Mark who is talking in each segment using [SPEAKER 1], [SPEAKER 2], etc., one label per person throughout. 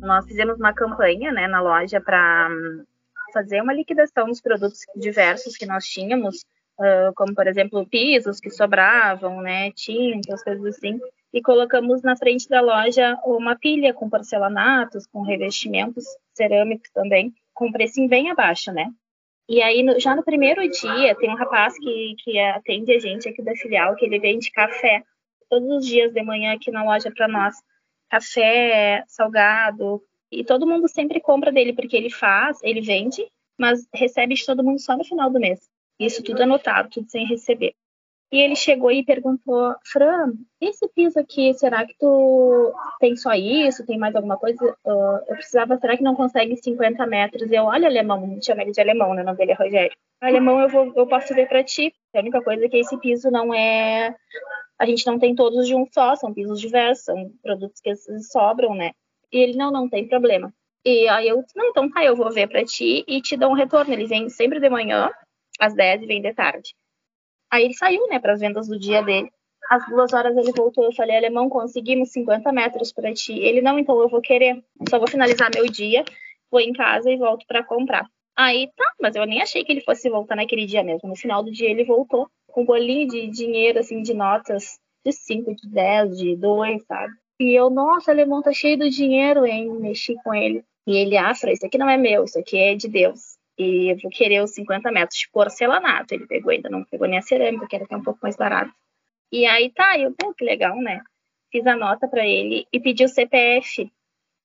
[SPEAKER 1] Nós fizemos uma campanha né, na loja para hum, fazer uma liquidação dos produtos diversos que nós tínhamos, como por exemplo pisos que sobravam, né, tintas, coisas assim, e colocamos na frente da loja uma pilha com porcelanatos, com revestimentos cerâmicos também, com preço bem abaixo, né? E aí, no, já no primeiro dia, tem um rapaz que, que atende a gente aqui da filial, que ele vende café todos os dias de manhã aqui na loja para nós. Café, salgado, e todo mundo sempre compra dele, porque ele faz, ele vende, mas recebe de todo mundo só no final do mês. Isso tudo anotado, tudo sem receber. E ele chegou e perguntou, Fran, esse piso aqui, será que tu tem só isso? Tem mais alguma coisa? Uh, eu precisava, será que não consegue 50 metros? E eu, olha, alemão, chama ele de alemão, né? O nome dele é Rogério. Alemão, eu, vou, eu posso ver para ti. A única coisa é que esse piso não é. A gente não tem todos de um só, são pisos diversos, são produtos que sobram, né? E ele, não, não tem problema. E aí eu, não, então tá, eu vou ver para ti e te dou um retorno. Ele vem sempre de manhã, às 10 e vem de tarde. Aí ele saiu, né, para as vendas do dia dele. Às duas horas ele voltou. Eu falei, alemão, conseguimos 50 metros para ti. Ele, não, então eu vou querer. Só vou finalizar meu dia, vou em casa e volto para comprar. Aí tá, mas eu nem achei que ele fosse voltar naquele dia mesmo. No final do dia ele voltou com um bolinho de dinheiro, assim, de notas de 5, de 10, de 2, sabe? E eu, nossa, alemão tá cheio de dinheiro, hein? Mexi com ele. E ele, ah, isso aqui não é meu, isso aqui é de Deus e eu vou querer os 50 metros de porcelanato. Ele pegou, ainda não pegou nem a cerâmica, que era até um pouco mais barato. E aí tá, eu, pô, que legal, né? Fiz a nota para ele e pedi o CPF.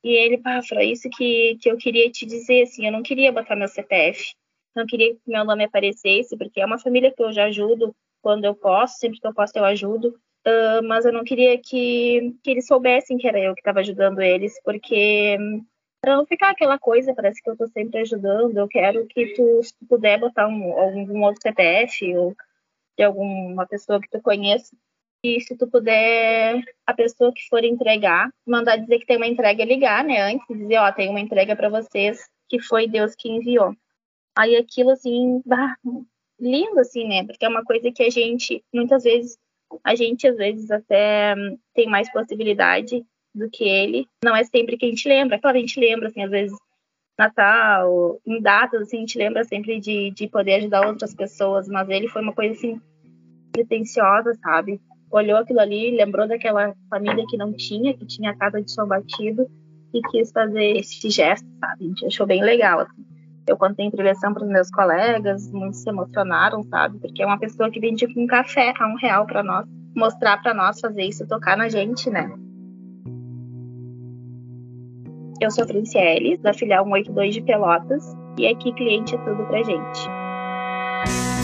[SPEAKER 1] E ele, pá, falou isso que, que eu queria te dizer, assim, eu não queria botar meu CPF, não queria que meu nome aparecesse, porque é uma família que eu já ajudo quando eu posso, sempre que eu posso eu ajudo, uh, mas eu não queria que, que eles soubessem que era eu que estava ajudando eles, porque para não ficar aquela coisa, parece que eu estou sempre ajudando, eu quero que tu, se tu puder botar um, algum outro CPF ou de alguma pessoa que tu conheça, e se tu puder, a pessoa que for entregar, mandar dizer que tem uma entrega ligar, né, antes, dizer, ó, tem uma entrega para vocês, que foi Deus que enviou. Aí aquilo, assim, bah, lindo, assim, né, porque é uma coisa que a gente, muitas vezes, a gente, às vezes, até tem mais possibilidade do que ele. Não é sempre que a gente lembra. Claro, a gente lembra, assim, às vezes, Natal, em datas, assim, a gente lembra sempre de, de poder ajudar outras pessoas, mas ele foi uma coisa, assim, pretensiosa, sabe? Olhou aquilo ali, lembrou daquela família que não tinha, que tinha a casa de chão batido, e quis fazer esse gesto, sabe? A gente achou bem legal, assim. Eu contei prevenção para os meus colegas, muitos se emocionaram, sabe? Porque é uma pessoa que vende um café a um real para nós, mostrar para nós fazer isso, tocar na gente, né? Eu sou Franciele, da filial 182 de Pelotas, e aqui cliente é tudo pra gente.